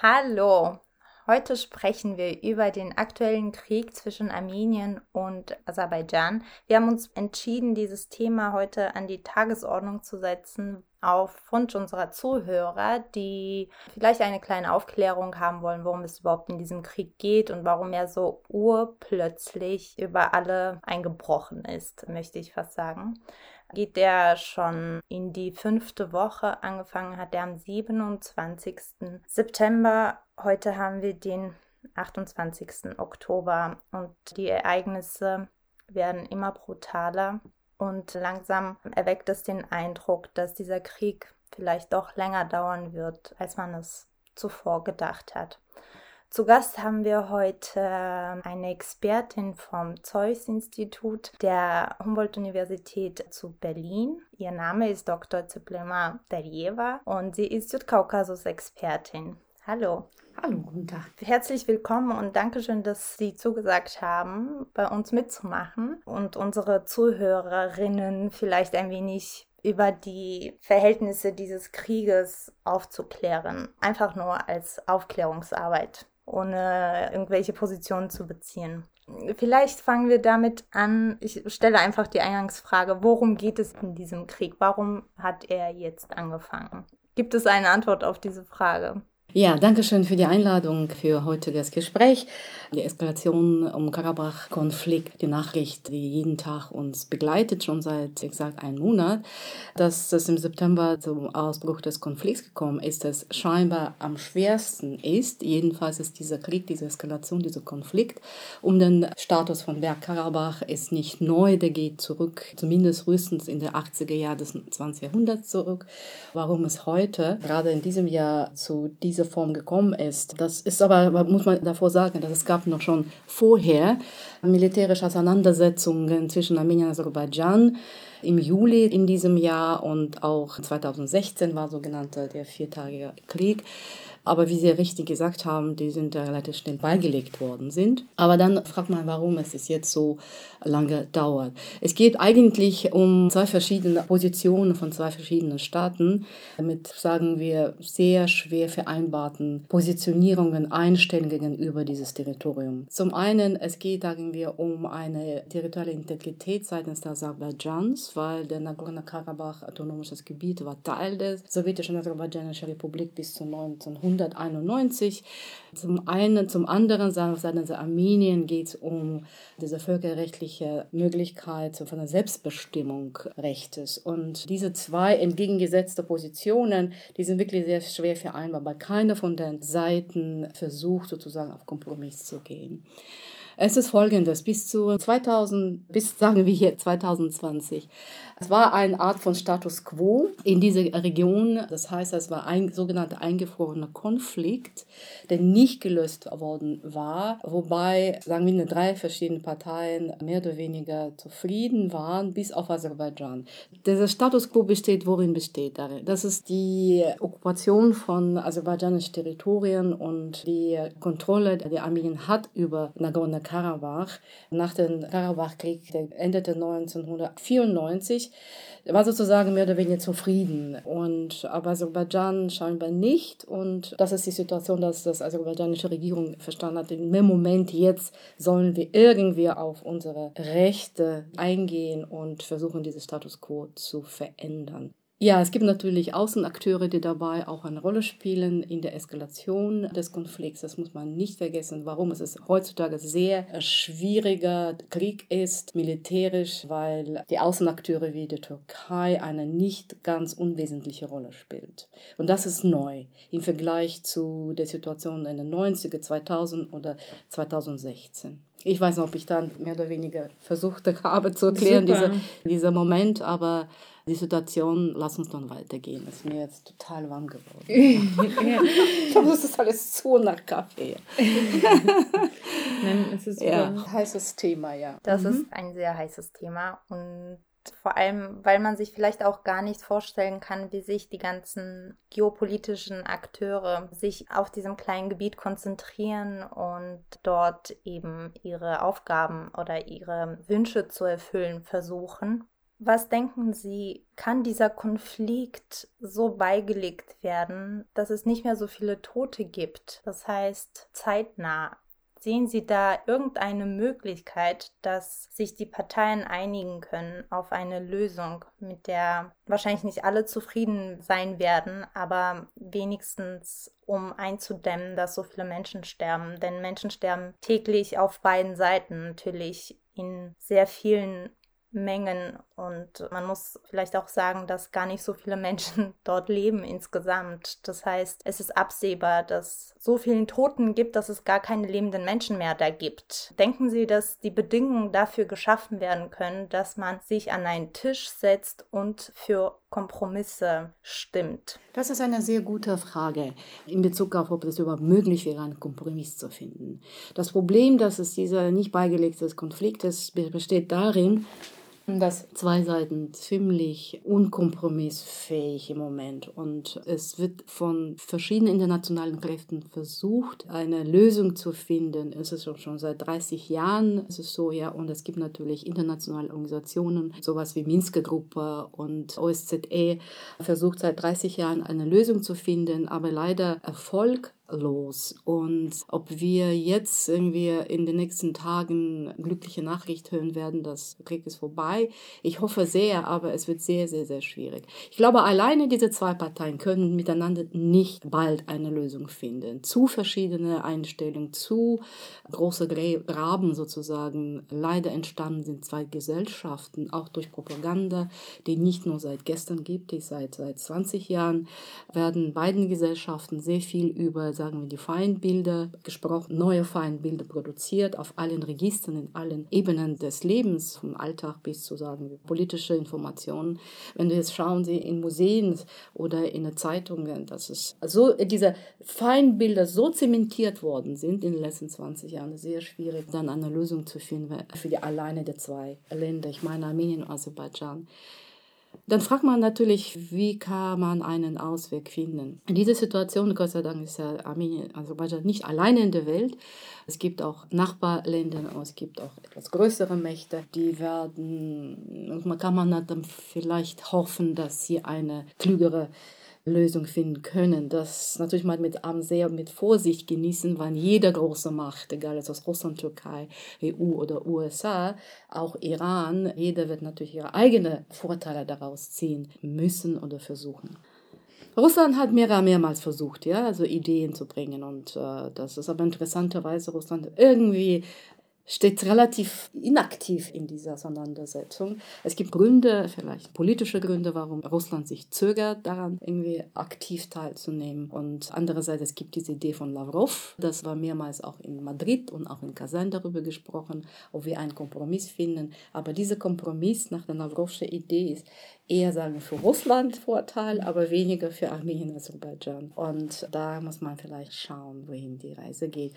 Hallo! Heute sprechen wir über den aktuellen Krieg zwischen Armenien und Aserbaidschan. Wir haben uns entschieden, dieses Thema heute an die Tagesordnung zu setzen, auf Wunsch unserer Zuhörer, die vielleicht eine kleine Aufklärung haben wollen, worum es überhaupt in diesem Krieg geht und warum er so urplötzlich über alle eingebrochen ist, möchte ich fast sagen geht der schon in die fünfte Woche. Angefangen hat er am 27. September. Heute haben wir den 28. Oktober und die Ereignisse werden immer brutaler und langsam erweckt es den Eindruck, dass dieser Krieg vielleicht doch länger dauern wird, als man es zuvor gedacht hat. Zu Gast haben wir heute eine Expertin vom Zeus-Institut der Humboldt-Universität zu Berlin. Ihr Name ist Dr. Zeplema Darjeva und sie ist Südkaukasus-Expertin. Hallo. Hallo, guten Tag. Herzlich willkommen und Dankeschön, dass Sie zugesagt haben, bei uns mitzumachen und unsere Zuhörerinnen vielleicht ein wenig über die Verhältnisse dieses Krieges aufzuklären. Einfach nur als Aufklärungsarbeit ohne irgendwelche Positionen zu beziehen. Vielleicht fangen wir damit an. Ich stelle einfach die Eingangsfrage, worum geht es in diesem Krieg? Warum hat er jetzt angefangen? Gibt es eine Antwort auf diese Frage? Ja, danke schön für die Einladung für heutiges Gespräch. Die Eskalation um Karabach-Konflikt, die Nachricht, die jeden Tag uns begleitet, schon seit exakt einem Monat, dass es im September zum Ausbruch des Konflikts gekommen ist, das scheinbar am schwersten ist. Jedenfalls ist dieser Krieg, diese Eskalation, dieser Konflikt um den Status von Bergkarabach ist nicht neu, der geht zurück, zumindest frühestens in der 80er Jahre des 20. Jahrhunderts zurück. Warum es heute, gerade in diesem Jahr, zu diesem diese Form gekommen ist. Das ist aber, muss man davor sagen, dass es gab noch schon vorher militärische Auseinandersetzungen zwischen Armenien und Aserbaidschan im Juli in diesem Jahr und auch 2016 war sogenannter der viertagige Krieg. Aber wie Sie richtig gesagt haben, die sind relativ schnell beigelegt worden sind. Aber dann fragt man, warum es jetzt so lange dauert. Es geht eigentlich um zwei verschiedene Positionen von zwei verschiedenen Staaten mit, sagen wir, sehr schwer vereinbarten Positionierungen, Einstellungen gegenüber dieses Territorium. Zum einen, es geht, sagen wir, um eine territoriale Integrität seitens der Aserbaidschans, weil der Nagorno-Karabach autonomes Gebiet war Teil der sowjetischen Aserbaidschanischen Republik bis zu 1900. 1991. Zum einen, zum anderen seitens Armenien geht es um diese völkerrechtliche Möglichkeit von der Selbstbestimmung Rechtes. Und diese zwei entgegengesetzte Positionen, die sind wirklich sehr schwer vereinbar, weil keine von den Seiten versucht sozusagen auf Kompromiss zu gehen. Es ist folgendes, bis zu 2000, bis sagen wir hier 2020, es war eine Art von Status quo in dieser Region. Das heißt, es war ein sogenannter eingefrorener Konflikt, der nicht gelöst worden war, wobei, sagen wir, drei verschiedene Parteien mehr oder weniger zufrieden waren, bis auf Aserbaidschan. Dieser Status quo besteht, worin besteht darin? Das ist die Okkupation von aserbaidschanischen Territorien und die Kontrolle, die Armenien hat über Nagorno-Karabach. Nach dem Karabach-Krieg, der endete 1994, war sozusagen mehr oder weniger zufrieden. Und aber Aserbaidschan scheinbar nicht. Und das ist die Situation, dass das aserbaidschanische Regierung verstanden hat. Im Moment jetzt sollen wir irgendwie auf unsere Rechte eingehen und versuchen, dieses Status quo zu verändern. Ja, es gibt natürlich Außenakteure, die dabei auch eine Rolle spielen in der Eskalation des Konflikts. Das muss man nicht vergessen, warum es heutzutage sehr schwieriger Krieg ist, militärisch, weil die Außenakteure wie die Türkei eine nicht ganz unwesentliche Rolle spielt. Und das ist neu im Vergleich zu der Situation in den 90er, 2000 oder 2016. Ich weiß nicht, ob ich dann mehr oder weniger versucht habe zu erklären, dieser, dieser Moment, aber die Situation, lass uns dann weitergehen. Das ist mir jetzt total warm geworden. ich glaube, das ist alles zu nach Kaffee. Nein, es ist ja. ein heißes Thema, ja. Das mhm. ist ein sehr heißes Thema und vor allem, weil man sich vielleicht auch gar nicht vorstellen kann, wie sich die ganzen geopolitischen Akteure sich auf diesem kleinen Gebiet konzentrieren und dort eben ihre Aufgaben oder ihre Wünsche zu erfüllen versuchen. Was denken Sie, kann dieser Konflikt so beigelegt werden, dass es nicht mehr so viele Tote gibt? Das heißt, zeitnah Sehen Sie da irgendeine Möglichkeit, dass sich die Parteien einigen können auf eine Lösung, mit der wahrscheinlich nicht alle zufrieden sein werden, aber wenigstens um einzudämmen, dass so viele Menschen sterben? Denn Menschen sterben täglich auf beiden Seiten, natürlich in sehr vielen Mengen und man muss vielleicht auch sagen, dass gar nicht so viele Menschen dort leben insgesamt. Das heißt, es ist absehbar, dass so vielen Toten gibt, dass es gar keine lebenden Menschen mehr da gibt. Denken Sie, dass die Bedingungen dafür geschaffen werden können, dass man sich an einen Tisch setzt und für Kompromisse stimmt? Das ist eine sehr gute Frage in Bezug auf, ob es überhaupt möglich wäre, einen Kompromiss zu finden. Das Problem, dass es dieser nicht beigelegte Konflikt ist, besteht darin, dass zwei Seiten ziemlich unkompromissfähig im Moment. Und es wird von verschiedenen internationalen Kräften versucht, eine Lösung zu finden. Es ist schon seit 30 Jahren, es ist so, ja, und es gibt natürlich internationale Organisationen, sowas wie Minsker Gruppe und OSZE, versucht seit 30 Jahren eine Lösung zu finden, aber leider Erfolg los. Und ob wir jetzt irgendwie in den nächsten Tagen glückliche Nachricht hören werden, dass Krieg ist vorbei, ich hoffe sehr, aber es wird sehr, sehr, sehr schwierig. Ich glaube, alleine diese zwei Parteien können miteinander nicht bald eine Lösung finden. Zu verschiedene Einstellungen, zu große Graben sozusagen leider entstanden sind zwei Gesellschaften, auch durch Propaganda, die nicht nur seit gestern gibt, die seit, seit 20 Jahren werden beiden Gesellschaften sehr viel über sagen wir, die Feindbilder gesprochen, neue Feindbilder produziert auf allen Registern, in allen Ebenen des Lebens, vom Alltag bis zu sagen wir, politische Informationen. Wenn wir jetzt schauen, Sie in Museen oder in Zeitungen, dass es so diese Feindbilder so zementiert worden sind in den letzten 20 Jahren, sehr schwierig, dann eine Lösung zu finden für die alleine der zwei Länder. Ich meine Armenien und Aserbaidschan. Dann fragt man natürlich, wie kann man einen Ausweg finden. In dieser Situation, Gott sei Dank, ist ja Armenien, Aserbaidschan nicht alleine in der Welt. Es gibt auch Nachbarländer, es gibt auch etwas größere Mächte, die werden, man kann man dann vielleicht hoffen, dass sie eine klügere Lösung finden können. Das natürlich mal mit sehr mit Vorsicht genießen, weil jede große Macht, egal ob es Russland, Türkei, EU oder USA, auch Iran, jeder wird natürlich ihre eigenen Vorteile daraus ziehen müssen oder versuchen. Russland hat mehrere, mehrmals versucht, ja, also Ideen zu bringen und äh, das ist aber interessanterweise Russland irgendwie steht relativ inaktiv in dieser Auseinandersetzung. Es gibt Gründe, vielleicht politische Gründe, warum Russland sich zögert, daran irgendwie aktiv teilzunehmen. Und andererseits, es gibt diese Idee von Lavrov, das war mehrmals auch in Madrid und auch in Kazan darüber gesprochen, ob wir einen Kompromiss finden. Aber dieser Kompromiss nach der Lavrovschen Idee ist eher sagen für Russland Vorteil, aber weniger für Armenien Aserbaidschan. Und da muss man vielleicht schauen, wohin die Reise geht.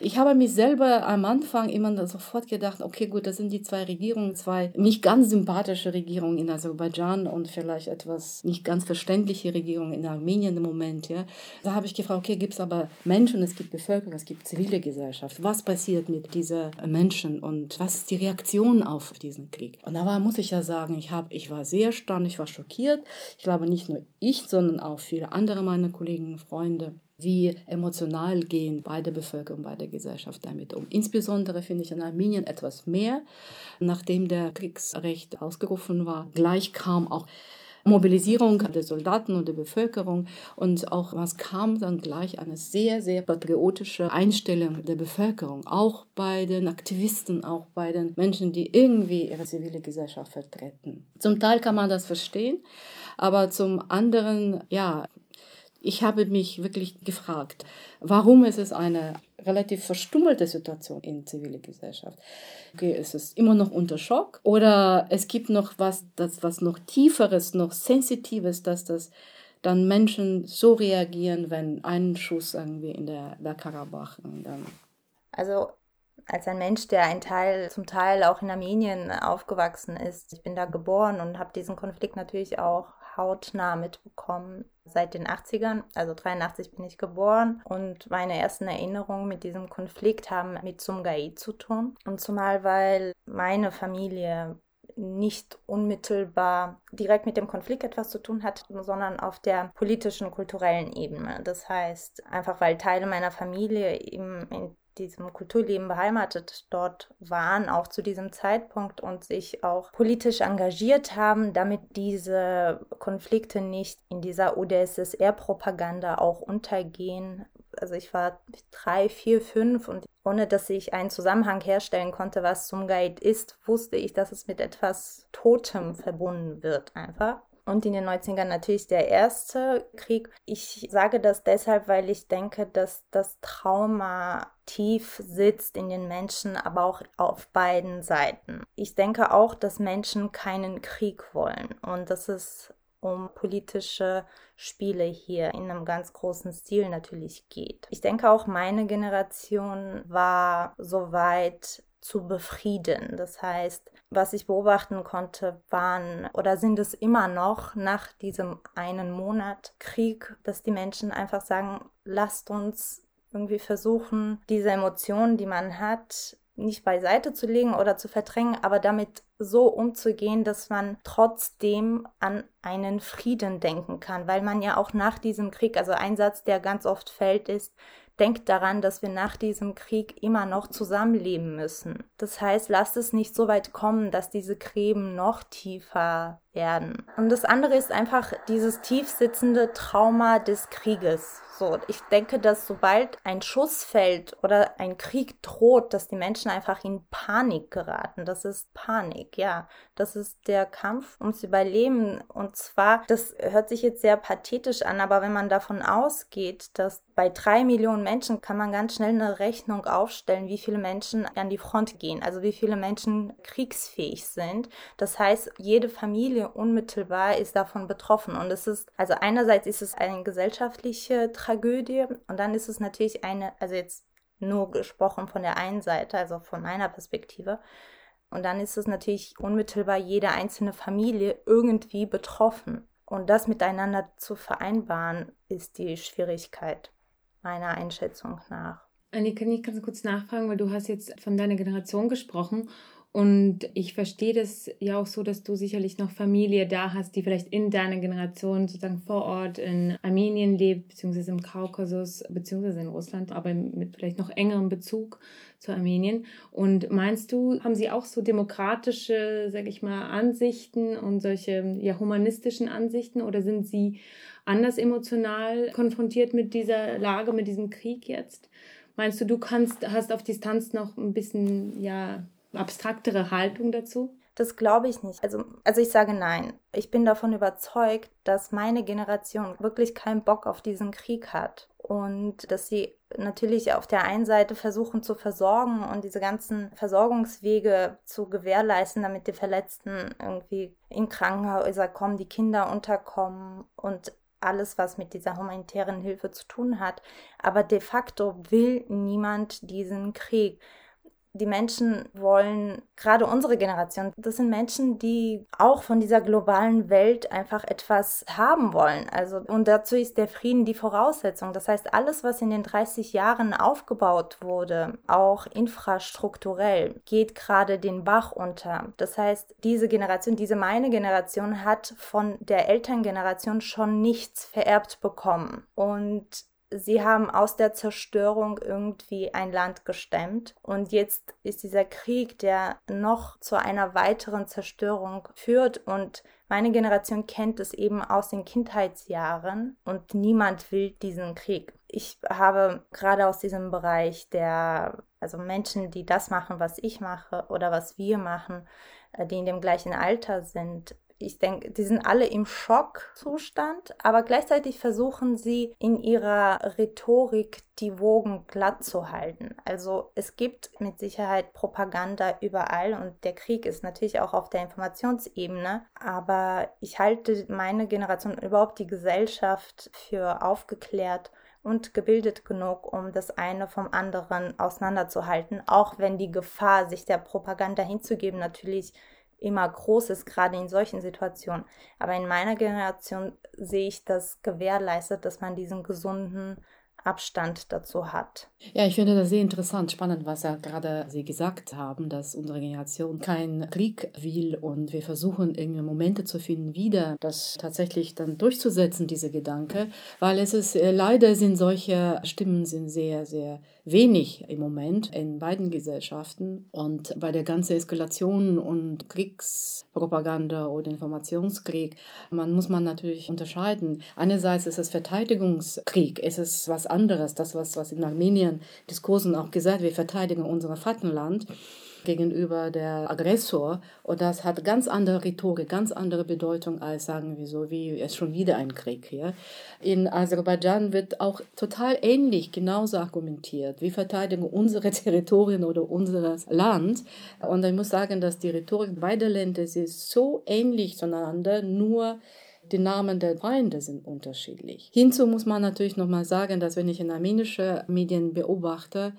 Ich habe mich selber am Anfang immer sofort gedacht, okay, gut, das sind die zwei Regierungen, zwei nicht ganz sympathische Regierungen in Aserbaidschan und vielleicht etwas nicht ganz verständliche Regierungen in Armenien im Moment. Ja. Da habe ich gefragt, okay, gibt es aber Menschen, es gibt Bevölkerung, es gibt zivile Gesellschaft. Was passiert mit diesen Menschen und was ist die Reaktion auf diesen Krieg? Und da war, muss ich ja sagen, ich, hab, ich war sehr stark erstaunt, ich war schockiert. Ich glaube nicht nur ich, sondern auch viele andere meiner Kollegen und Freunde wie emotional gehen beide Bevölkerung, beide Gesellschaft damit um. Insbesondere finde ich in Armenien etwas mehr, nachdem der Kriegsrecht ausgerufen war. Gleich kam auch Mobilisierung der Soldaten und der Bevölkerung und auch was kam dann gleich eine sehr, sehr patriotische Einstellung der Bevölkerung, auch bei den Aktivisten, auch bei den Menschen, die irgendwie ihre zivile Gesellschaft vertreten. Zum Teil kann man das verstehen, aber zum anderen, ja, ich habe mich wirklich gefragt, warum ist es eine relativ verstummelte Situation in zivile Gesellschaft. Okay, es ist immer noch unter Schock oder es gibt noch was, das, was noch tieferes, noch sensitives, dass das dann Menschen so reagieren, wenn ein Schuss irgendwie in der, der Karabach dann also als ein Mensch, der ein Teil, zum Teil auch in Armenien aufgewachsen ist. Ich bin da geboren und habe diesen Konflikt natürlich auch hautnah mitbekommen seit den 80ern. Also 83 bin ich geboren und meine ersten Erinnerungen mit diesem Konflikt haben mit Sumgai zu tun. Und zumal, weil meine Familie nicht unmittelbar direkt mit dem Konflikt etwas zu tun hat, sondern auf der politischen, kulturellen Ebene. Das heißt, einfach weil Teile meiner Familie eben in diesem Kulturleben beheimatet dort waren, auch zu diesem Zeitpunkt und sich auch politisch engagiert haben, damit diese Konflikte nicht in dieser UdSSR-Propaganda auch untergehen. Also ich war drei, vier, fünf und ohne dass ich einen Zusammenhang herstellen konnte, was zum Guide ist, wusste ich, dass es mit etwas Totem verbunden wird einfach und in den 90ern natürlich der erste Krieg. Ich sage das deshalb, weil ich denke, dass das Trauma tief sitzt in den Menschen, aber auch auf beiden Seiten. Ich denke auch, dass Menschen keinen Krieg wollen und dass es um politische Spiele hier in einem ganz großen Stil natürlich geht. Ich denke auch meine Generation war soweit zu befrieden. Das heißt, was ich beobachten konnte, waren oder sind es immer noch nach diesem einen Monat Krieg, dass die Menschen einfach sagen, lasst uns irgendwie versuchen, diese Emotionen, die man hat, nicht beiseite zu legen oder zu verdrängen, aber damit so umzugehen, dass man trotzdem an einen Frieden denken kann, weil man ja auch nach diesem Krieg, also ein Satz, der ganz oft fällt, ist, denkt daran, dass wir nach diesem Krieg immer noch zusammenleben müssen. Das heißt, lasst es nicht so weit kommen, dass diese Gräben noch tiefer werden. Und das andere ist einfach dieses tiefsitzende Trauma des Krieges. So, ich denke, dass sobald ein Schuss fällt oder ein Krieg droht, dass die Menschen einfach in Panik geraten. Das ist Panik, ja. Das ist der Kampf ums Überleben. Und zwar, das hört sich jetzt sehr pathetisch an, aber wenn man davon ausgeht, dass bei drei Millionen Menschen kann man ganz schnell eine Rechnung aufstellen, wie viele Menschen an die Front gehen, also wie viele Menschen kriegsfähig sind. Das heißt, jede Familie unmittelbar ist davon betroffen. Und es ist, also einerseits ist es eine gesellschaftliche Tragödie und dann ist es natürlich eine, also jetzt nur gesprochen von der einen Seite, also von meiner Perspektive. Und dann ist es natürlich unmittelbar jede einzelne Familie irgendwie betroffen. Und das miteinander zu vereinbaren, ist die Schwierigkeit meiner Einschätzung nach. Annie, kann ich ganz kurz nachfragen, weil du hast jetzt von deiner Generation gesprochen und ich verstehe das ja auch so, dass du sicherlich noch Familie da hast, die vielleicht in deiner Generation sozusagen vor Ort in Armenien lebt, beziehungsweise im Kaukasus, beziehungsweise in Russland, aber mit vielleicht noch engerem Bezug zu Armenien. Und meinst du, haben sie auch so demokratische, sag ich mal, Ansichten und solche ja humanistischen Ansichten oder sind sie anders emotional konfrontiert mit dieser Lage, mit diesem Krieg jetzt? Meinst du, du kannst, hast auf Distanz noch ein bisschen, ja, abstraktere Haltung dazu? Das glaube ich nicht. Also, also ich sage nein. Ich bin davon überzeugt, dass meine Generation wirklich keinen Bock auf diesen Krieg hat und dass sie natürlich auf der einen Seite versuchen zu versorgen und diese ganzen Versorgungswege zu gewährleisten, damit die Verletzten irgendwie in Krankenhäuser kommen, die Kinder unterkommen und alles, was mit dieser humanitären Hilfe zu tun hat. Aber de facto will niemand diesen Krieg die Menschen wollen, gerade unsere Generation, das sind Menschen, die auch von dieser globalen Welt einfach etwas haben wollen. Also, und dazu ist der Frieden die Voraussetzung. Das heißt, alles, was in den 30 Jahren aufgebaut wurde, auch infrastrukturell, geht gerade den Bach unter. Das heißt, diese Generation, diese meine Generation hat von der Elterngeneration schon nichts vererbt bekommen. Und sie haben aus der Zerstörung irgendwie ein Land gestemmt. Und jetzt ist dieser Krieg, der noch zu einer weiteren Zerstörung führt. Und meine Generation kennt es eben aus den Kindheitsjahren und niemand will diesen Krieg. Ich habe gerade aus diesem Bereich der, also Menschen, die das machen, was ich mache oder was wir machen, äh, die in dem gleichen Alter sind, ich denke, die sind alle im Schockzustand, aber gleichzeitig versuchen sie in ihrer Rhetorik die Wogen glatt zu halten. Also es gibt mit Sicherheit Propaganda überall und der Krieg ist natürlich auch auf der Informationsebene, aber ich halte meine Generation überhaupt die Gesellschaft für aufgeklärt und gebildet genug, um das eine vom anderen auseinanderzuhalten, auch wenn die Gefahr, sich der Propaganda hinzugeben, natürlich immer groß ist, gerade in solchen Situationen. Aber in meiner Generation sehe ich das gewährleistet, dass man diesen gesunden Abstand dazu hat. Ja, ich finde das sehr interessant, spannend, was ja gerade Sie gesagt haben, dass unsere Generation keinen Krieg will und wir versuchen irgendwie Momente zu finden, wieder das tatsächlich dann durchzusetzen, diese Gedanke, weil es ist äh, leider sind solche Stimmen sind sehr, sehr wenig im Moment in beiden Gesellschaften und bei der ganzen Eskalation und Kriegspropaganda oder Informationskrieg, man muss man natürlich unterscheiden. Einerseits ist es Verteidigungskrieg, es ist was anderes, das was, was in Armenien Diskursen auch gesagt, wir verteidigen unser Vaterland gegenüber der Aggressor und das hat ganz andere Rhetorik, ganz andere Bedeutung als sagen wir so, wie es schon wieder ein Krieg hier. In Aserbaidschan wird auch total ähnlich genauso argumentiert. Wir verteidigen unsere Territorien oder unser Land und ich muss sagen, dass die Rhetorik beider Länder ist so ähnlich zueinander, nur die Namen der Feinde sind unterschiedlich. Hinzu muss man natürlich nochmal sagen, dass wenn ich in armenische Medien beobachte,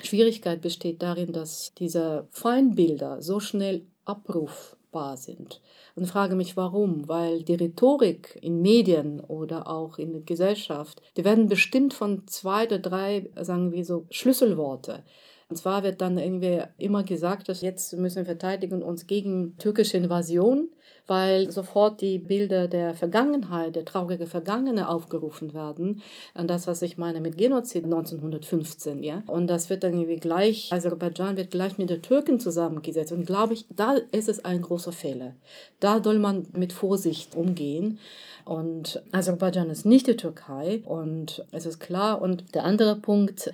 Schwierigkeit besteht darin, dass diese Feindbilder so schnell abrufbar sind. Und frage mich, warum? Weil die Rhetorik in Medien oder auch in der Gesellschaft, die werden bestimmt von zwei oder drei, sagen wir so, Schlüsselworte. Und zwar wird dann irgendwie immer gesagt, dass jetzt müssen wir verteidigen uns gegen türkische Invasion, weil sofort die Bilder der Vergangenheit, der traurige Vergangene aufgerufen werden. Und das, was ich meine mit Genozid 1915, ja. Und das wird dann irgendwie gleich, Aserbaidschan wird gleich mit den Türken zusammengesetzt. Und glaube ich, da ist es ein großer Fehler. Da soll man mit Vorsicht umgehen. Und Aserbaidschan ist nicht die Türkei und es ist klar. Und der andere Punkt,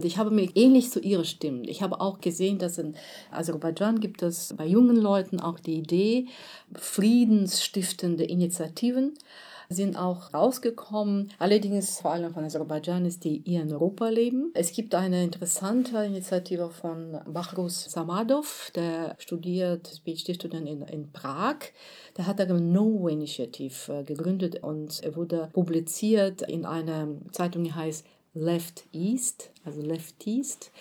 ich habe mir ähnlich zu ihrer Stimmen. Ich habe auch gesehen, dass in Aserbaidschan gibt es bei jungen Leuten auch die Idee, friedensstiftende Initiativen sind auch rausgekommen. Allerdings vor allem von Aserbaidschan ist die hier in Europa leben. Es gibt eine interessante Initiative von Bahrus Samadov, der studiert, PhD-Student in, in Prag. Der hat eine No Initiative äh, gegründet und er wurde publiziert in einer Zeitung, die heißt Left East, also Left East.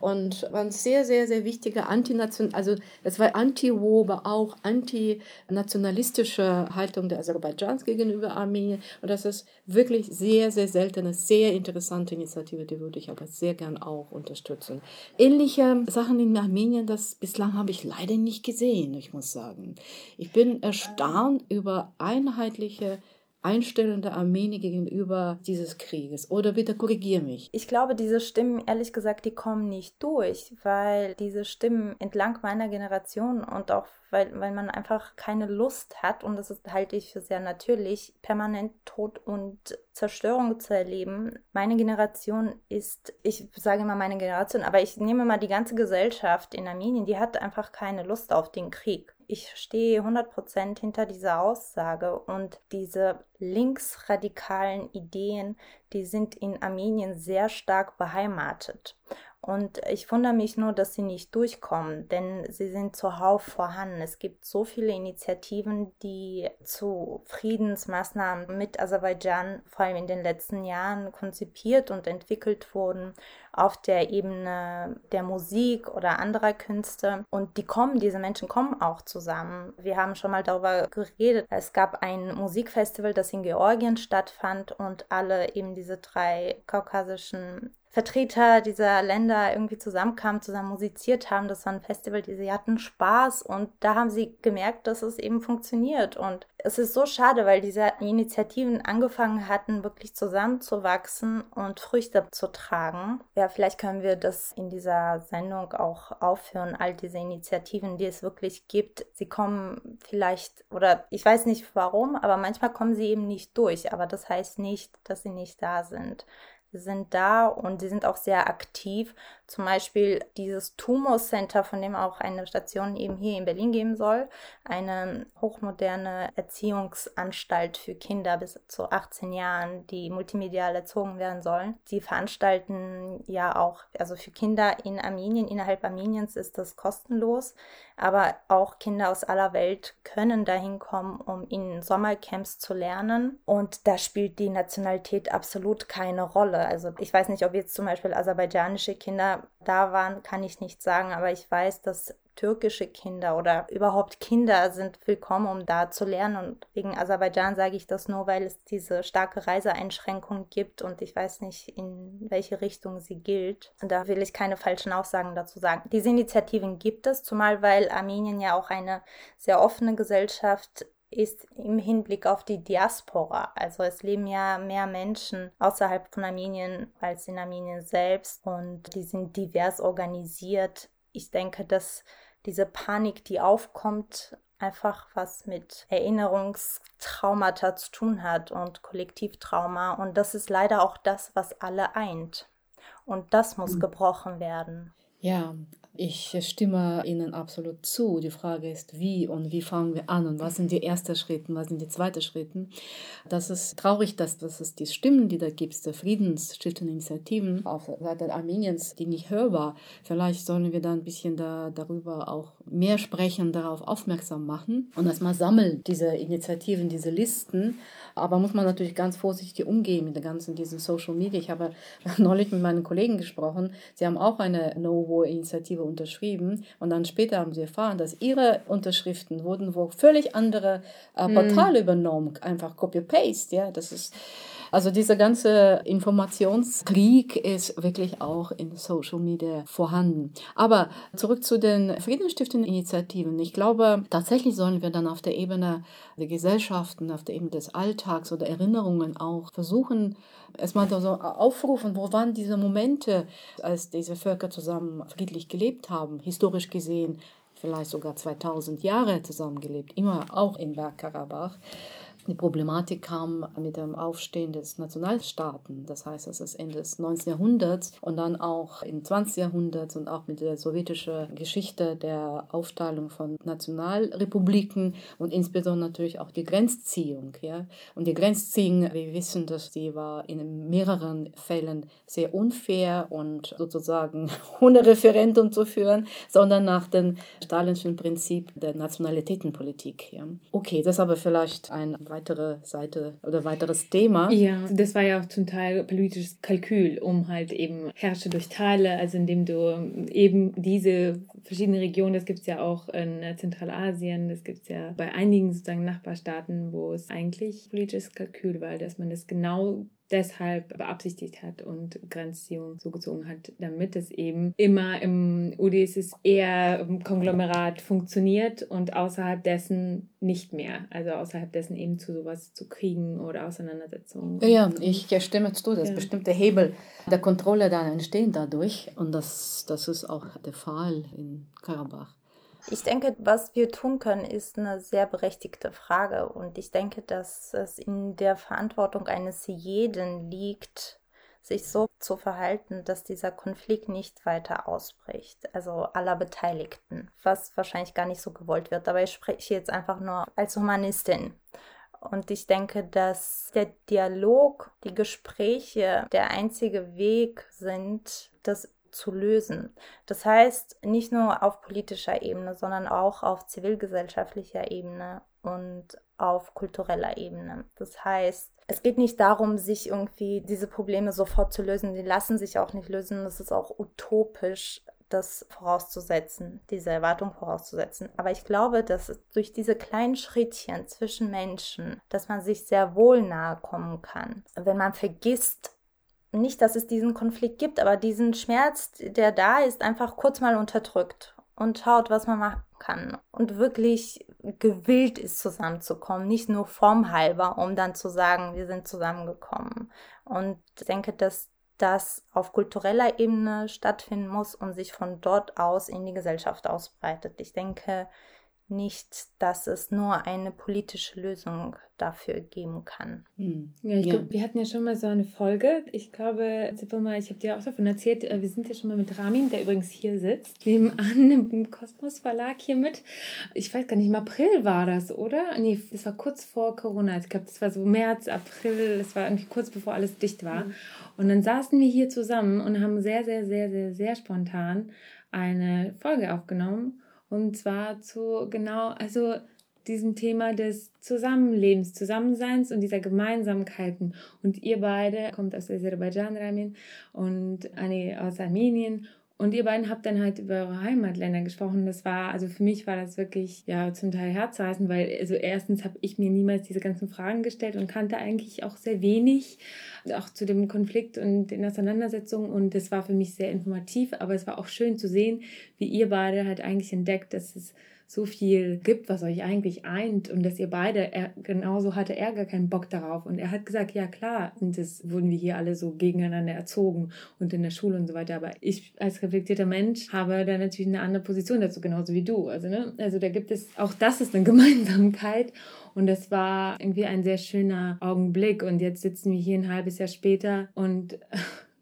Und war eine sehr, sehr, sehr wichtige Antination, also es war anti-War, aber auch antinationalistische Haltung der Aserbaidschans gegenüber Armenien. Und das ist wirklich sehr, sehr seltene, sehr interessante Initiative, die würde ich aber sehr gern auch unterstützen. Ähnliche Sachen in Armenien, das bislang habe ich leider nicht gesehen, ich muss sagen. Ich bin erstaunt über einheitliche Einstellung der Armenier gegenüber dieses Krieges? Oder bitte korrigiere mich. Ich glaube, diese Stimmen, ehrlich gesagt, die kommen nicht durch, weil diese Stimmen entlang meiner Generation und auch weil, weil man einfach keine Lust hat, und das ist, halte ich für sehr natürlich, permanent Tod und Zerstörung zu erleben. Meine Generation ist, ich sage immer meine Generation, aber ich nehme mal die ganze Gesellschaft in Armenien, die hat einfach keine Lust auf den Krieg ich stehe 100% hinter dieser Aussage und diese linksradikalen Ideen, die sind in Armenien sehr stark beheimatet. Und ich wundere mich nur, dass sie nicht durchkommen, denn sie sind zuhauf vorhanden. Es gibt so viele Initiativen, die zu Friedensmaßnahmen mit Aserbaidschan vor allem in den letzten Jahren konzipiert und entwickelt wurden auf der Ebene der Musik oder anderer Künste. Und die kommen, diese Menschen kommen auch zusammen. Wir haben schon mal darüber geredet. Es gab ein Musikfestival, das in Georgien stattfand und alle eben diese drei kaukasischen Vertreter dieser Länder irgendwie zusammenkamen, zusammen musiziert haben. Das war ein Festival, die sie hatten Spaß und da haben sie gemerkt, dass es eben funktioniert. Und es ist so schade, weil diese Initiativen angefangen hatten, wirklich zusammenzuwachsen und Früchte zu tragen. Ja, vielleicht können wir das in dieser Sendung auch aufhören, all diese Initiativen, die es wirklich gibt. Sie kommen vielleicht, oder ich weiß nicht warum, aber manchmal kommen sie eben nicht durch. Aber das heißt nicht, dass sie nicht da sind. Sind da und sie sind auch sehr aktiv. Zum Beispiel dieses Tumor Center, von dem auch eine Station eben hier in Berlin geben soll, eine hochmoderne Erziehungsanstalt für Kinder bis zu 18 Jahren, die multimedial erzogen werden sollen. Die veranstalten ja auch, also für Kinder in Armenien, innerhalb Armeniens ist das kostenlos, aber auch Kinder aus aller Welt können dahin kommen, um in Sommercamps zu lernen. Und da spielt die Nationalität absolut keine Rolle. Also ich weiß nicht, ob jetzt zum Beispiel aserbaidschanische Kinder da waren, kann ich nicht sagen, aber ich weiß, dass türkische Kinder oder überhaupt Kinder sind willkommen, um da zu lernen. Und wegen Aserbaidschan sage ich das nur, weil es diese starke Reiseeinschränkung gibt und ich weiß nicht, in welche Richtung sie gilt. Und da will ich keine falschen Aussagen dazu sagen. Diese Initiativen gibt es, zumal weil Armenien ja auch eine sehr offene Gesellschaft ist im Hinblick auf die Diaspora. Also es leben ja mehr Menschen außerhalb von Armenien als in Armenien selbst und die sind divers organisiert. Ich denke, dass diese Panik, die aufkommt, einfach was mit Erinnerungstraumata zu tun hat und Kollektivtrauma. Und das ist leider auch das, was alle eint. Und das muss hm. gebrochen werden. Ja, ich stimme Ihnen absolut zu. Die Frage ist, wie und wie fangen wir an und was sind die ersten Schritte, was sind die zweiten Schritte. Das ist traurig, dass, dass es die Stimmen, die da gibt, die friedensstiftenden Initiativen auf der Seite Armeniens, die nicht hörbar. Vielleicht sollen wir da ein bisschen da, darüber auch mehr sprechen, darauf aufmerksam machen und erstmal sammeln diese Initiativen, diese Listen. Aber muss man natürlich ganz vorsichtig umgehen mit der ganzen diesen Social Media. Ich habe neulich mit meinen Kollegen gesprochen. Sie haben auch eine No-War-Initiative Unterschriebe unterschrieben und dann später haben sie erfahren, dass ihre Unterschriften wurden wo völlig andere äh, hm. Portale mm. übernommen, einfach Copy-Paste, ja, das ist also dieser ganze Informationskrieg ist wirklich auch in Social Media vorhanden. Aber zurück zu den friedensstiftenden Initiativen. Ich glaube, tatsächlich sollen wir dann auf der Ebene der Gesellschaften, auf der Ebene des Alltags oder Erinnerungen auch versuchen, erstmal so aufrufen, wo waren diese Momente, als diese Völker zusammen friedlich gelebt haben, historisch gesehen, vielleicht sogar 2000 Jahre zusammengelebt, immer auch in Bergkarabach. Die Problematik kam mit dem Aufstehen des Nationalstaaten, das heißt, das ist Ende des 19. Jahrhunderts und dann auch im 20. Jahrhundert und auch mit der sowjetischen Geschichte der Aufteilung von Nationalrepubliken und insbesondere natürlich auch die Grenzziehung. Ja? Und die Grenzziehung, wir wissen, dass die war in mehreren Fällen sehr unfair und sozusagen ohne Referendum zu führen, sondern nach dem stalinischen Prinzip der Nationalitätenpolitik. Ja? Okay, das ist aber vielleicht ein weitere Seite oder weiteres Thema. Ja, das war ja auch zum Teil politisches Kalkül, um halt eben Herrsche durch Teile, also indem du eben diese verschiedenen Regionen, das gibt es ja auch in Zentralasien, das gibt es ja bei einigen sozusagen Nachbarstaaten, wo es eigentlich politisches Kalkül war, dass man das genau deshalb beabsichtigt hat und Grenzziehung zugezogen hat, damit es eben immer im UdSSR eher Konglomerat funktioniert und außerhalb dessen nicht mehr. Also außerhalb dessen eben zu sowas zu kriegen oder Auseinandersetzungen. Ja, ja ich stimme zu, dass ja. bestimmte Hebel der Kontrolle dann entstehen dadurch und das, das ist auch der Fall in Karabach. Ich denke, was wir tun können, ist eine sehr berechtigte Frage. Und ich denke, dass es in der Verantwortung eines jeden liegt, sich so zu verhalten, dass dieser Konflikt nicht weiter ausbricht. Also aller Beteiligten. Was wahrscheinlich gar nicht so gewollt wird. Aber ich spreche jetzt einfach nur als Humanistin. Und ich denke, dass der Dialog, die Gespräche der einzige Weg sind, das zu lösen. Das heißt, nicht nur auf politischer Ebene, sondern auch auf zivilgesellschaftlicher Ebene und auf kultureller Ebene. Das heißt, es geht nicht darum, sich irgendwie diese Probleme sofort zu lösen. Die lassen sich auch nicht lösen. Es ist auch utopisch, das vorauszusetzen, diese Erwartung vorauszusetzen. Aber ich glaube, dass durch diese kleinen Schrittchen zwischen Menschen, dass man sich sehr wohl nahe kommen kann. Wenn man vergisst, nicht, dass es diesen Konflikt gibt, aber diesen Schmerz, der da ist, einfach kurz mal unterdrückt und schaut, was man machen kann und wirklich gewillt ist, zusammenzukommen, nicht nur formhalber, um dann zu sagen, wir sind zusammengekommen. Und ich denke, dass das auf kultureller Ebene stattfinden muss und sich von dort aus in die Gesellschaft ausbreitet. Ich denke nicht, dass es nur eine politische Lösung dafür geben kann. Hm. Ja, ich ja. Glaub, wir hatten ja schon mal so eine Folge. Ich glaube, mal, ich habe dir auch davon erzählt, äh, wir sind ja schon mal mit Ramin, der übrigens hier sitzt, nebenan im Kosmos Verlag hier mit. Ich weiß gar nicht, im April war das, oder? Nee, das war kurz vor Corona. Ich glaube, das war so März, April, das war irgendwie kurz bevor alles dicht war. Mhm. Und dann saßen wir hier zusammen und haben sehr, sehr, sehr, sehr, sehr spontan eine Folge aufgenommen. Und zwar zu genau, also diesem Thema des Zusammenlebens, Zusammenseins und dieser Gemeinsamkeiten. Und ihr beide kommt aus Aserbaidschan, Ramin, und Anni aus Armenien. Und ihr beiden habt dann halt über eure Heimatländer gesprochen. Das war, also für mich war das wirklich ja zum Teil herzreißend, weil also erstens habe ich mir niemals diese ganzen Fragen gestellt und kannte eigentlich auch sehr wenig, auch zu dem Konflikt und den Auseinandersetzungen. Und das war für mich sehr informativ, aber es war auch schön zu sehen, wie ihr beide halt eigentlich entdeckt, dass es so viel gibt, was euch eigentlich eint und dass ihr beide, er, genauso hatte er gar keinen Bock darauf. Und er hat gesagt, ja klar, und das wurden wir hier alle so gegeneinander erzogen und in der Schule und so weiter, aber ich als reflektierter Mensch habe da natürlich eine andere Position dazu, genauso wie du, also ne, also da gibt es, auch das ist eine Gemeinsamkeit. Und das war irgendwie ein sehr schöner Augenblick. Und jetzt sitzen wir hier ein halbes Jahr später und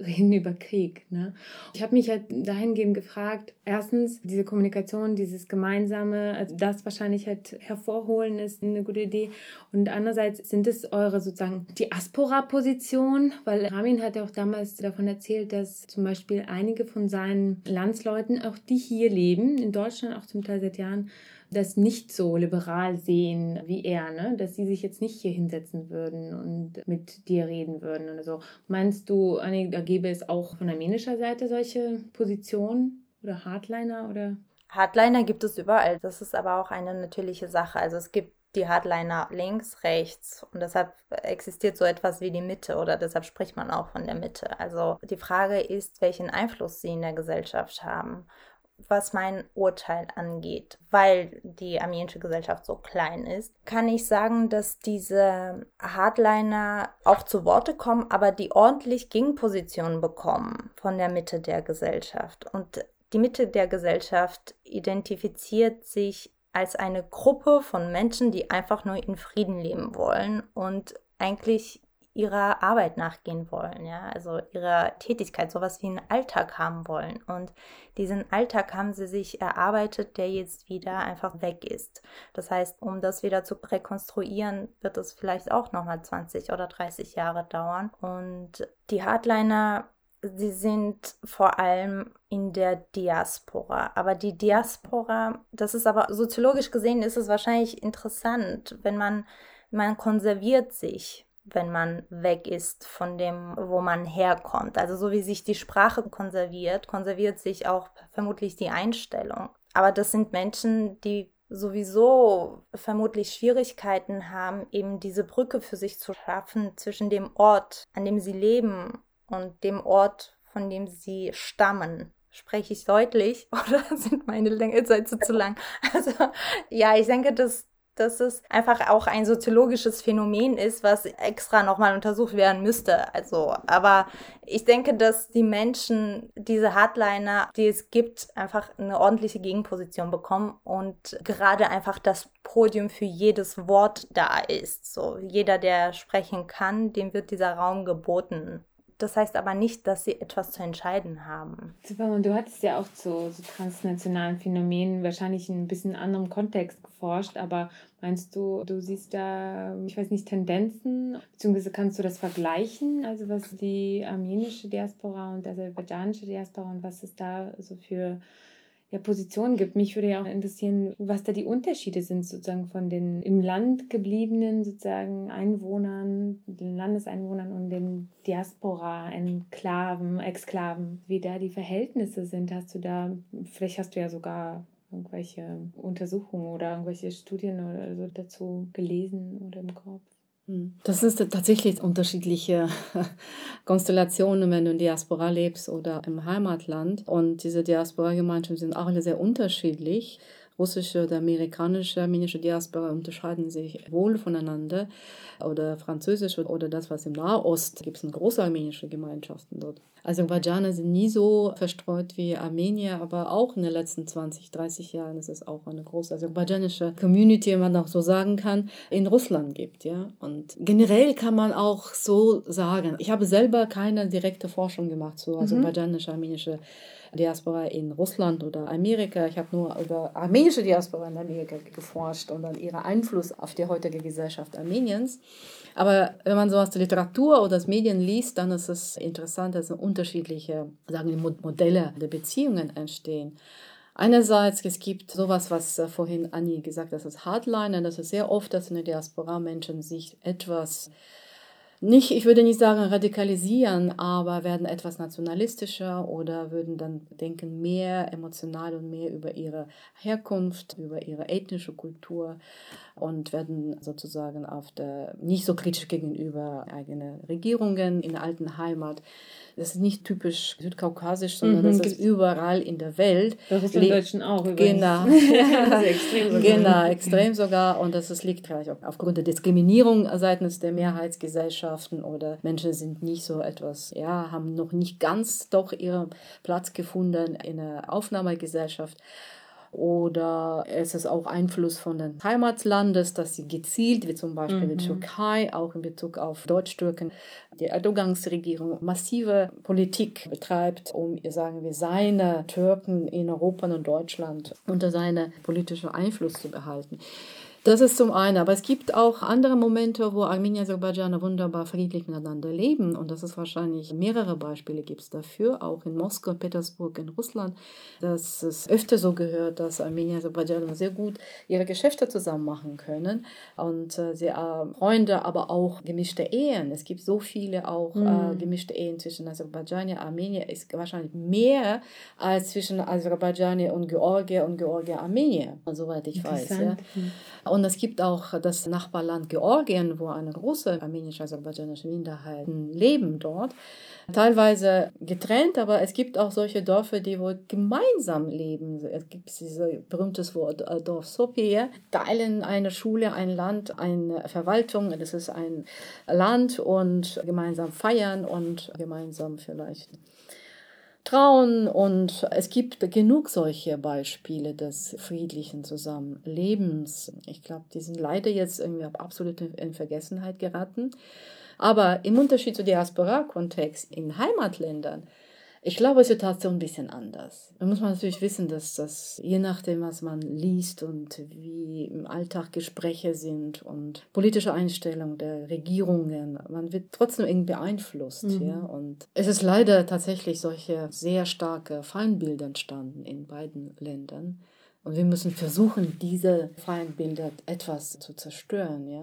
reden über Krieg. Ne? Ich habe mich halt dahingehend gefragt, erstens, diese Kommunikation, dieses Gemeinsame, also das wahrscheinlich halt hervorholen ist eine gute Idee. Und andererseits sind es eure sozusagen Diaspora-Position, weil Ramin hat ja auch damals davon erzählt, dass zum Beispiel einige von seinen Landsleuten, auch die hier leben, in Deutschland auch zum Teil seit Jahren, das nicht so liberal sehen wie er, ne? dass sie sich jetzt nicht hier hinsetzen würden und mit dir reden würden oder so. Meinst du, Anni, da gäbe es auch von armenischer Seite solche Positionen oder Hardliner oder? Hardliner gibt es überall. Das ist aber auch eine natürliche Sache. Also es gibt die Hardliner links, rechts und deshalb existiert so etwas wie die Mitte oder deshalb spricht man auch von der Mitte. Also die Frage ist, welchen Einfluss sie in der Gesellschaft haben was mein Urteil angeht, weil die armenische Gesellschaft so klein ist, kann ich sagen, dass diese Hardliner auch zu Worte kommen, aber die ordentlich Gegenpositionen bekommen von der Mitte der Gesellschaft. Und die Mitte der Gesellschaft identifiziert sich als eine Gruppe von Menschen, die einfach nur in Frieden leben wollen und eigentlich ihrer Arbeit nachgehen wollen, ja, also ihrer Tätigkeit, sowas wie einen Alltag haben wollen. Und diesen Alltag haben sie sich erarbeitet, der jetzt wieder einfach weg ist. Das heißt, um das wieder zu rekonstruieren, wird es vielleicht auch nochmal 20 oder 30 Jahre dauern. Und die Hardliner sie sind vor allem in der Diaspora. Aber die Diaspora, das ist aber soziologisch gesehen, ist es wahrscheinlich interessant, wenn man, man konserviert sich wenn man weg ist von dem, wo man herkommt. Also so wie sich die Sprache konserviert, konserviert sich auch vermutlich die Einstellung. Aber das sind Menschen, die sowieso vermutlich Schwierigkeiten haben, eben diese Brücke für sich zu schaffen zwischen dem Ort, an dem sie leben und dem Ort, von dem sie stammen. Spreche ich deutlich oder sind meine Sätze zu lang? Also ja, ich denke, dass dass es einfach auch ein soziologisches Phänomen ist, was extra nochmal untersucht werden müsste. Also, aber ich denke, dass die Menschen, diese Hardliner, die es gibt, einfach eine ordentliche Gegenposition bekommen und gerade einfach das Podium für jedes Wort da ist. So, jeder, der sprechen kann, dem wird dieser Raum geboten. Das heißt aber nicht, dass sie etwas zu entscheiden haben. Und du hattest ja auch zu so transnationalen Phänomenen wahrscheinlich in ein bisschen anderem Kontext geforscht, aber meinst du, du siehst da, ich weiß nicht, Tendenzen, beziehungsweise kannst du das vergleichen? Also was die armenische Diaspora und aserbaidschanische Diaspora und was es da so für ja, Positionen gibt. Mich würde ja auch interessieren, was da die Unterschiede sind sozusagen von den im Land gebliebenen sozusagen Einwohnern, den Landeseinwohnern und den Diaspora-Enklaven, Exklaven, wie da die Verhältnisse sind. Hast du da, vielleicht hast du ja sogar irgendwelche Untersuchungen oder irgendwelche Studien oder so dazu gelesen oder im Kopf. Hm. Das ist tatsächlich unterschiedliche Konstellationen, wenn du in Diaspora lebst oder im Heimatland. Und diese Diaspora-Gemeinschaften sind auch alle sehr unterschiedlich. Russische oder amerikanische armenische Diaspora unterscheiden sich wohl voneinander oder französische oder das, was im Nahost gibt es große armenische Gemeinschaften dort. Aserbaidschaner sind nie so verstreut wie Armenier, aber auch in den letzten 20, 30 Jahren ist es auch eine große aserbaidschanische Community, wenn man auch so sagen kann, in Russland gibt. Ja? Und generell kann man auch so sagen, ich habe selber keine direkte Forschung gemacht zu mhm. aserbaidschanischer-armenischer Diaspora in Russland oder Amerika. Ich habe nur über armenische Diaspora in Amerika geforscht und dann ihren Einfluss auf die heutige Gesellschaft Armeniens. Aber wenn man so aus der Literatur oder aus Medien liest, dann ist es interessant, dass unterschiedliche sagen wir, Modelle der Beziehungen entstehen. Einerseits, es gibt sowas, was äh, vorhin Anni gesagt hat, das ist Hardliner, das ist sehr oft, dass in der Diaspora Menschen sich etwas nicht, ich würde nicht sagen radikalisieren, aber werden etwas nationalistischer oder würden dann denken mehr emotional und mehr über ihre Herkunft, über ihre ethnische Kultur und werden sozusagen auf der nicht so kritisch gegenüber eigenen Regierungen in der alten Heimat. Das ist nicht typisch südkaukasisch, sondern mhm, das ist überall in der Welt. Das ist im Deutschen auch übrigens. Genau. extrem sogar. Genau, extrem sogar. Und das ist, liegt vielleicht auch aufgrund der Diskriminierung seitens der Mehrheitsgesellschaften oder Menschen sind nicht so etwas, ja, haben noch nicht ganz doch ihren Platz gefunden in der Aufnahmegesellschaft oder es ist auch Einfluss von den Heimatlandes, dass sie gezielt, wie zum Beispiel mhm. die Türkei, auch in Bezug auf Deutsch-Türken, die Erdogans-Regierung massive Politik betreibt, um, sagen wir, seine Türken in Europa und Deutschland unter seine politische Einfluss zu behalten. Das ist zum einen. Aber es gibt auch andere Momente, wo Armenier und Aserbaidschaner wunderbar friedlich miteinander leben. Und das ist wahrscheinlich mehrere Beispiele gibt es dafür, auch in Moskau, Petersburg, in Russland, dass es öfter so gehört, dass Armenier und Aserbaidschaner sehr gut ihre Geschäfte zusammen machen können. Und äh, sehr äh, Freunde, aber auch gemischte Ehen. Es gibt so viele auch mhm. äh, gemischte Ehen zwischen Aserbaidschanier und Armenier. Ist wahrscheinlich mehr als zwischen Aserbaidschanier und Georgier und Georgier Armenier, soweit ich weiß. Ja. Und es gibt auch das Nachbarland Georgien, wo eine große armenisch-aserbaidschanische Minderheit leben dort. Teilweise getrennt, aber es gibt auch solche Dörfer, die wohl gemeinsam leben. Es gibt dieses berühmtes Wort äh, Dorf Sopie, teilen eine Schule, ein Land, eine Verwaltung. Das ist ein Land und gemeinsam feiern und gemeinsam vielleicht trauen. Und es gibt genug solche Beispiele des friedlichen Zusammenlebens. Ich glaube, die sind leider jetzt irgendwie absolut in Vergessenheit geraten. Aber im Unterschied zu Diaspora-Kontext in Heimatländern ich glaube, es wird Situation ein bisschen anders. Da muss man natürlich wissen, dass das, je nachdem, was man liest und wie im Alltag Gespräche sind und politische Einstellungen der Regierungen, man wird trotzdem irgendwie beeinflusst. Mhm. Ja? Und es ist leider tatsächlich solche sehr starke Feindbilder entstanden in beiden Ländern. Und wir müssen versuchen, diese Feindbilder etwas zu zerstören. Ja?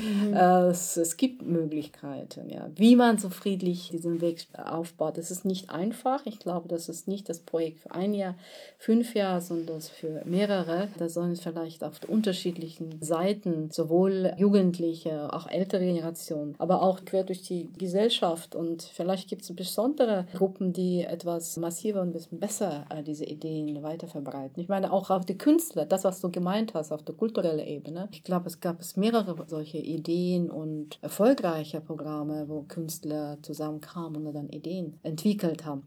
Mhm. Es, es gibt Möglichkeiten, ja? wie man so friedlich diesen Weg aufbaut. Es ist nicht einfach. Ich glaube, das ist nicht das Projekt für ein Jahr, fünf Jahre, sondern für mehrere. Da sollen es vielleicht auf unterschiedlichen Seiten, sowohl Jugendliche, auch ältere Generationen, aber auch quer durch die Gesellschaft. Und vielleicht gibt es besondere Gruppen, die etwas massiver und ein bisschen besser äh, diese Ideen weiter verbreiten. Ich meine, auch auf die Künstler, das, was du gemeint hast, auf der kulturellen Ebene. Ich glaube, es gab es mehrere solche Ideen und erfolgreiche Programme, wo Künstler zusammenkamen und dann Ideen entwickelt haben.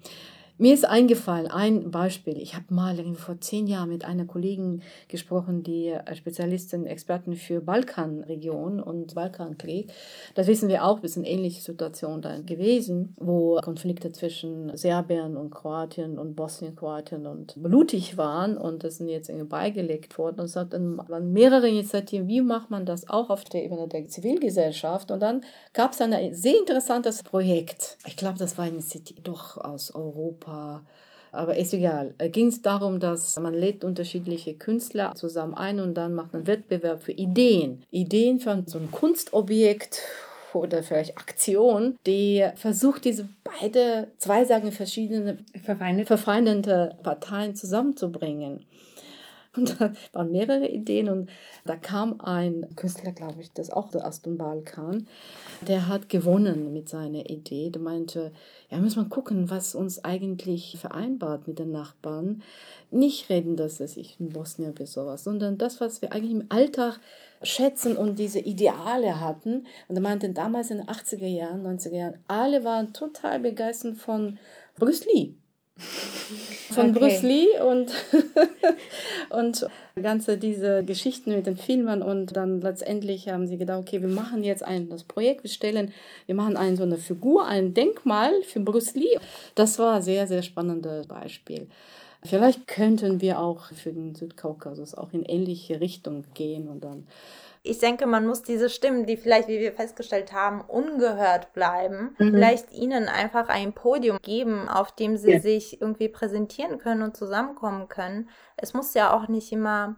Mir ist eingefallen, ein Beispiel. Ich habe mal vor zehn Jahren mit einer Kollegin gesprochen, die äh, Spezialistin, Experten für Balkanregion und Balkankrieg. Das wissen wir auch, wir sind ähnliche Situationen da gewesen, wo Konflikte zwischen Serbien und Kroatien und Bosnien-Kroatien und blutig waren und das sind jetzt irgendwie beigelegt worden. Und es hat dann waren mehrere Initiativen, wie macht man das auch auf der Ebene der Zivilgesellschaft. Und dann gab es ein sehr interessantes Projekt. Ich glaube, das war eine Initiative doch aus Europa Europa. Aber ist egal. Äh, Ging es darum, dass man lädt unterschiedliche Künstler zusammen ein und dann macht man Wettbewerb für Ideen. Ideen von so einem Kunstobjekt oder vielleicht Aktion, die versucht, diese beide, zwei sagen verschiedene verfeindete, verfeindete Parteien zusammenzubringen. Und da waren mehrere Ideen und da kam ein Künstler, glaube ich, das auch aus dem Balkan, der hat gewonnen mit seiner Idee. Der meinte, ja, muss man gucken, was uns eigentlich vereinbart mit den Nachbarn. Nicht reden, dass ich in Bosnien bin, sowas, sondern das, was wir eigentlich im Alltag schätzen und diese Ideale hatten. Und er meinte, damals in den 80er Jahren, 90er Jahren, alle waren total begeistert von Bruce Lee. Von okay. Bruce Lee und, und ganze diese Geschichten mit den Filmen und dann letztendlich haben sie gedacht, okay, wir machen jetzt ein das Projekt, wir stellen, wir machen ein, so eine Figur, ein Denkmal für Bruce Lee. Das war ein sehr, sehr spannendes Beispiel. Vielleicht könnten wir auch für den Südkaukasus auch in ähnliche Richtung gehen und dann ich denke, man muss diese Stimmen, die vielleicht, wie wir festgestellt haben, ungehört bleiben, mhm. vielleicht ihnen einfach ein Podium geben, auf dem sie ja. sich irgendwie präsentieren können und zusammenkommen können. Es muss ja auch nicht immer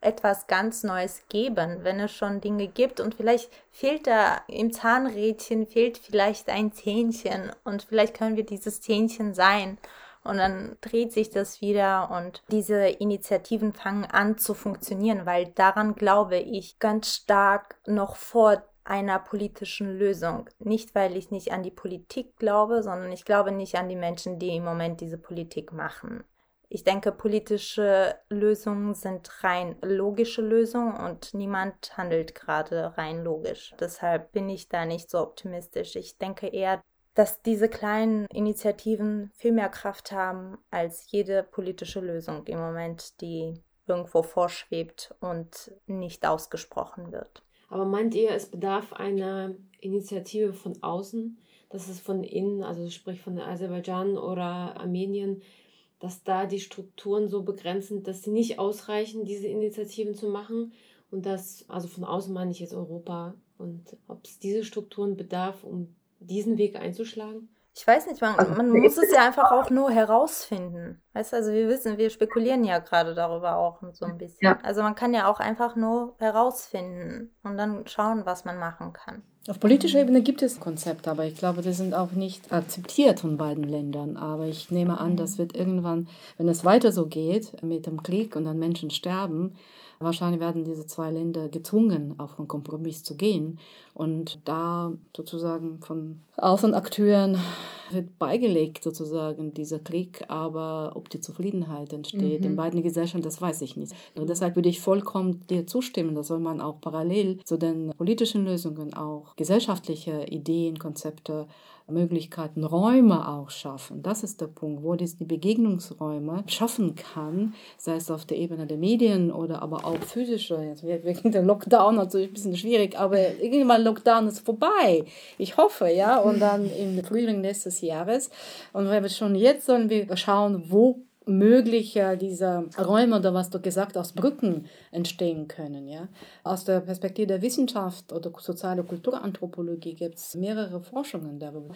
etwas ganz Neues geben, wenn es schon Dinge gibt und vielleicht fehlt da im Zahnrädchen, fehlt vielleicht ein Zähnchen und vielleicht können wir dieses Zähnchen sein und dann dreht sich das wieder und diese Initiativen fangen an zu funktionieren, weil daran glaube ich ganz stark noch vor einer politischen Lösung. Nicht, weil ich nicht an die Politik glaube, sondern ich glaube nicht an die Menschen, die im Moment diese Politik machen. Ich denke, politische Lösungen sind rein logische Lösungen und niemand handelt gerade rein logisch. Deshalb bin ich da nicht so optimistisch. Ich denke eher, dass diese kleinen Initiativen viel mehr Kraft haben als jede politische Lösung im Moment, die irgendwo vorschwebt und nicht ausgesprochen wird. Aber meint ihr, es bedarf einer Initiative von außen, dass es von innen, also sprich von Aserbaidschan oder Armenien, dass da die Strukturen so begrenzt dass sie nicht ausreichen, diese Initiativen zu machen? Und dass, also von außen meine ich jetzt Europa, und ob es diese Strukturen bedarf, um diesen Weg einzuschlagen? Ich weiß nicht, man, also, man muss es ja einfach auch nur herausfinden. Weißt du, also wir wissen, wir spekulieren ja gerade darüber auch so ein bisschen. Ja. Also man kann ja auch einfach nur herausfinden und dann schauen, was man machen kann. Auf politischer Ebene gibt es Konzepte, aber ich glaube, die sind auch nicht akzeptiert von beiden Ländern. Aber ich nehme an, das wird irgendwann, wenn es weiter so geht mit dem Krieg und dann Menschen sterben, Wahrscheinlich werden diese zwei Länder gezwungen, auf einen Kompromiss zu gehen. Und da sozusagen von Außenakteuren wird beigelegt, sozusagen, dieser Krieg. Aber ob die Zufriedenheit entsteht mhm. in beiden Gesellschaften, das weiß ich nicht. Und deshalb würde ich vollkommen dir zustimmen. Da soll man auch parallel zu den politischen Lösungen auch gesellschaftliche Ideen, Konzepte Möglichkeiten, Räume auch schaffen. Das ist der Punkt, wo das die Begegnungsräume schaffen kann, sei es auf der Ebene der Medien oder aber auch physische. Jetzt wegen der Lockdown natürlich ein bisschen schwierig, aber irgendwann Lockdown ist vorbei. Ich hoffe, ja, und dann im Frühling nächstes Jahres. Und wir schon jetzt sollen wir schauen, wo möglicher dieser Räume oder was du gesagt hast, Brücken entstehen können. Ja? Aus der Perspektive der Wissenschaft oder soziale Kulturanthropologie gibt es mehrere Forschungen darüber.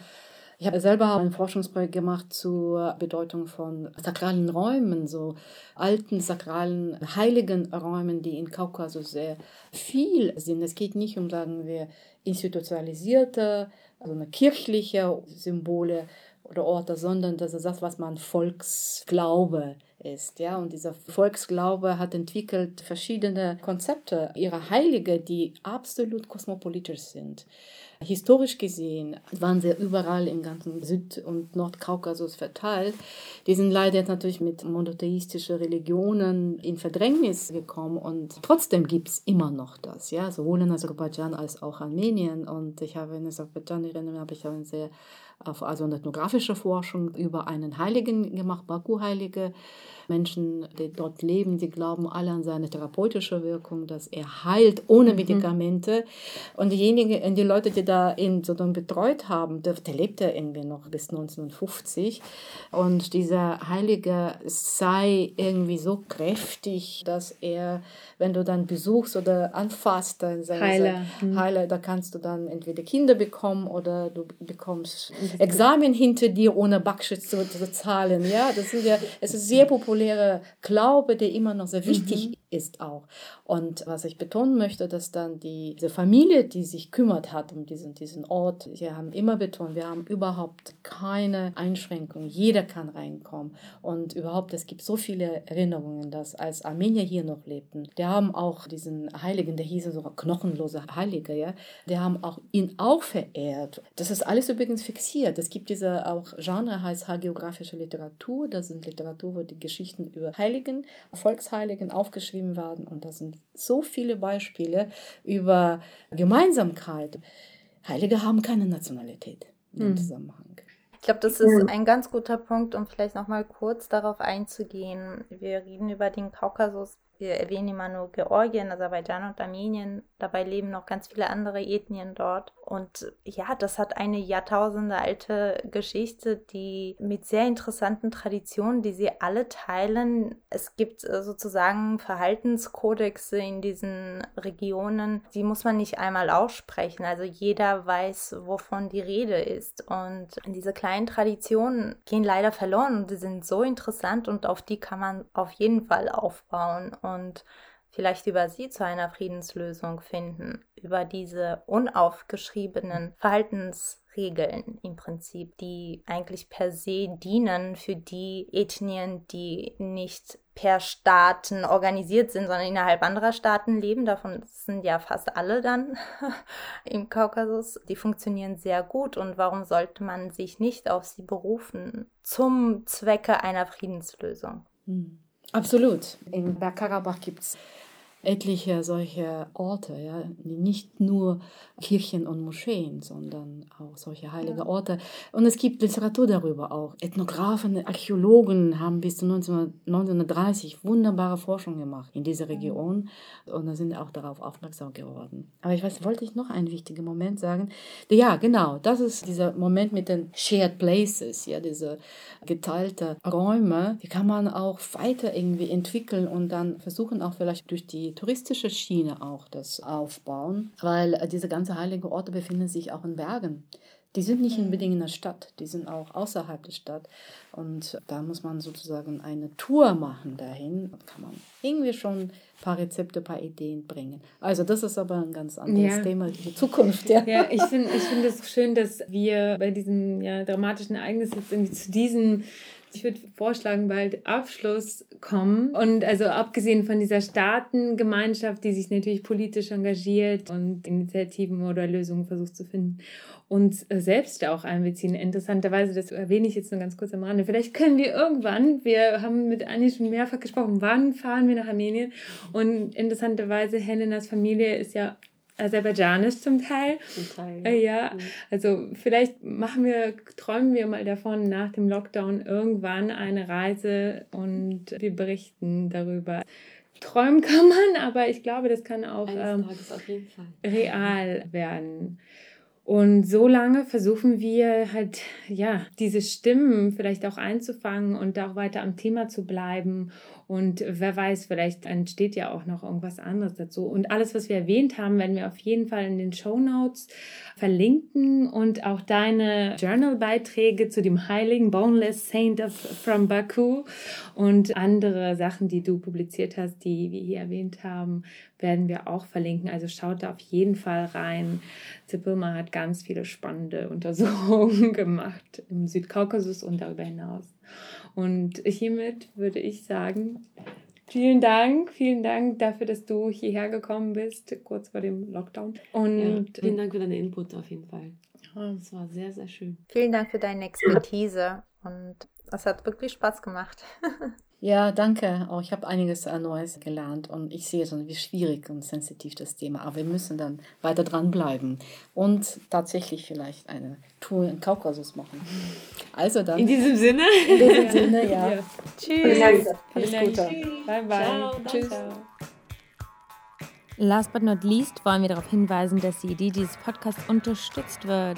Ich habe selber ein Forschungsprojekt gemacht zur Bedeutung von sakralen Räumen, so alten sakralen heiligen Räumen, die in Kaukasus sehr viel sind. Es geht nicht um, sagen wir, institutionalisierte, also kirchliche Symbole, oder Orte, sondern das ist das, was man Volksglaube ist. Ja? Und dieser Volksglaube hat entwickelt verschiedene Konzepte, ihre Heilige, die absolut kosmopolitisch sind. Historisch gesehen waren sie überall im ganzen Süd- und Nordkaukasus verteilt. Die sind leider natürlich mit monotheistischen Religionen in Verdrängnis gekommen und trotzdem gibt es immer noch das, ja, sowohl in Aserbaidschan als auch Armenien. Und ich habe in Aserbaidschan, habe ich auch eine sehr also eine ethnografische Forschung über einen Heiligen gemacht, Baku-Heilige. Menschen, die dort leben, die glauben alle an seine therapeutische Wirkung, dass er heilt ohne mhm. Medikamente. Und diejenigen, die Leute, die da ihn sozusagen betreut haben, der, der lebte irgendwie noch bis 1950. Und dieser Heilige sei irgendwie so kräftig, dass er, wenn du dann besuchst oder anfasst, dann Heiler. Mhm. Heiler, da kannst du dann entweder Kinder bekommen oder du bekommst Examen hinter dir ohne Backschutz zu, zu zahlen. Ja, das sind ja, es ist sehr populär populäre Glaube, der immer noch sehr wichtig mhm. Ist auch. Und was ich betonen möchte, dass dann die, diese Familie, die sich kümmert hat um diesen, diesen Ort, wir haben immer betont, wir haben überhaupt keine Einschränkung. Jeder kann reinkommen. Und überhaupt, es gibt so viele Erinnerungen, dass als Armenier hier noch lebten, die haben auch diesen Heiligen, der hieß so knochenlose Heilige, ja, die haben auch ihn auch verehrt. Das ist alles übrigens fixiert. Es gibt diese auch Genre, heißt hagiografische Literatur. Das sind Literatur, wo die Geschichten über Heiligen, Volksheiligen aufgeschrieben geschrieben werden. Und da sind so viele Beispiele über Gemeinsamkeit. Heilige haben keine Nationalität im hm. Zusammenhang. Ich glaube, das ist ein ganz guter Punkt, um vielleicht nochmal kurz darauf einzugehen. Wir reden über den Kaukasus wir erwähnen immer nur Georgien, Aserbaidschan und Armenien. Dabei leben noch ganz viele andere Ethnien dort. Und ja, das hat eine Jahrtausende alte Geschichte, die mit sehr interessanten Traditionen, die sie alle teilen. Es gibt äh, sozusagen Verhaltenskodexe in diesen Regionen, die muss man nicht einmal aussprechen. Also jeder weiß, wovon die Rede ist. Und diese kleinen Traditionen gehen leider verloren und die sind so interessant und auf die kann man auf jeden Fall aufbauen. Und vielleicht über sie zu einer Friedenslösung finden, über diese unaufgeschriebenen Verhaltensregeln im Prinzip, die eigentlich per se dienen für die Ethnien, die nicht per Staaten organisiert sind, sondern innerhalb anderer Staaten leben. Davon sind ja fast alle dann im Kaukasus. Die funktionieren sehr gut und warum sollte man sich nicht auf sie berufen zum Zwecke einer Friedenslösung? Hm. Absolut. In Bergkarabach gibt es etliche solche Orte, ja, nicht nur Kirchen und Moscheen, sondern auch solche heilige Orte. Und es gibt Literatur darüber auch. Ethnografen, Archäologen haben bis zu 1930 wunderbare Forschung gemacht in dieser Region und da sind auch darauf aufmerksam geworden. Aber ich weiß, wollte ich noch einen wichtigen Moment sagen? Ja, genau, das ist dieser Moment mit den Shared Places, ja, diese geteilte Räume, die kann man auch weiter irgendwie entwickeln und dann versuchen auch vielleicht durch die touristische Schiene auch das aufbauen, weil äh, diese ganzen heiligen Orte befinden sich auch in Bergen. Die sind nicht unbedingt in der Stadt, die sind auch außerhalb der Stadt. Und da muss man sozusagen eine Tour machen dahin. Da kann man irgendwie schon ein paar Rezepte, ein paar Ideen bringen. Also das ist aber ein ganz anderes ja. Thema, die Zukunft. Ja, ja ich finde ich find es schön, dass wir bei diesem ja, dramatischen Ereignis jetzt irgendwie zu diesem ich würde vorschlagen, bald Abschluss kommen. Und also abgesehen von dieser Staatengemeinschaft, die sich natürlich politisch engagiert und Initiativen oder Lösungen versucht zu finden, uns selbst auch einbeziehen. Interessanterweise, das erwähne ich jetzt nur ganz kurz am Rande. Vielleicht können wir irgendwann, wir haben mit Anni schon mehrfach gesprochen, wann fahren wir nach Armenien? Und interessanterweise, Helenas Familie ist ja aserbaidschanisch zum Teil. Zum Teil. Ja. Äh, ja. Mhm. Also vielleicht machen wir, träumen wir mal davon, nach dem Lockdown irgendwann eine Reise und wir berichten darüber. Träumen kann man, aber ich glaube, das kann auch ähm, real werden. Und so lange versuchen wir halt, ja, diese Stimmen vielleicht auch einzufangen und auch weiter am Thema zu bleiben und wer weiß, vielleicht entsteht ja auch noch irgendwas anderes dazu. Und alles, was wir erwähnt haben, werden wir auf jeden Fall in den Show Notes verlinken und auch deine Journal-Beiträge zu dem heiligen Boneless Saint of, from Baku und andere Sachen, die du publiziert hast, die wir hier erwähnt haben, werden wir auch verlinken. Also schaut da auf jeden Fall rein. Zipilma hat ganz viele spannende Untersuchungen gemacht im Südkaukasus und darüber hinaus. Und hiermit würde ich sagen, vielen Dank, vielen Dank dafür, dass du hierher gekommen bist, kurz vor dem Lockdown. Und ja, vielen Dank für deine Input auf jeden Fall. Es war sehr, sehr schön. Vielen Dank für deine Expertise und es hat wirklich Spaß gemacht. Ja, danke. Auch ich habe einiges Neues gelernt und ich sehe schon, wie schwierig und sensitiv das Thema. Aber wir müssen dann weiter dranbleiben und tatsächlich vielleicht eine Tour in Kaukasus machen. Also dann. In diesem Sinne. In diesem Sinne, ja. ja. Tschüss. Alles Gute. Bye, bye. Ciao. Tschüss. Last but not least wollen wir darauf hinweisen, dass die Idee dieses Podcasts unterstützt wird.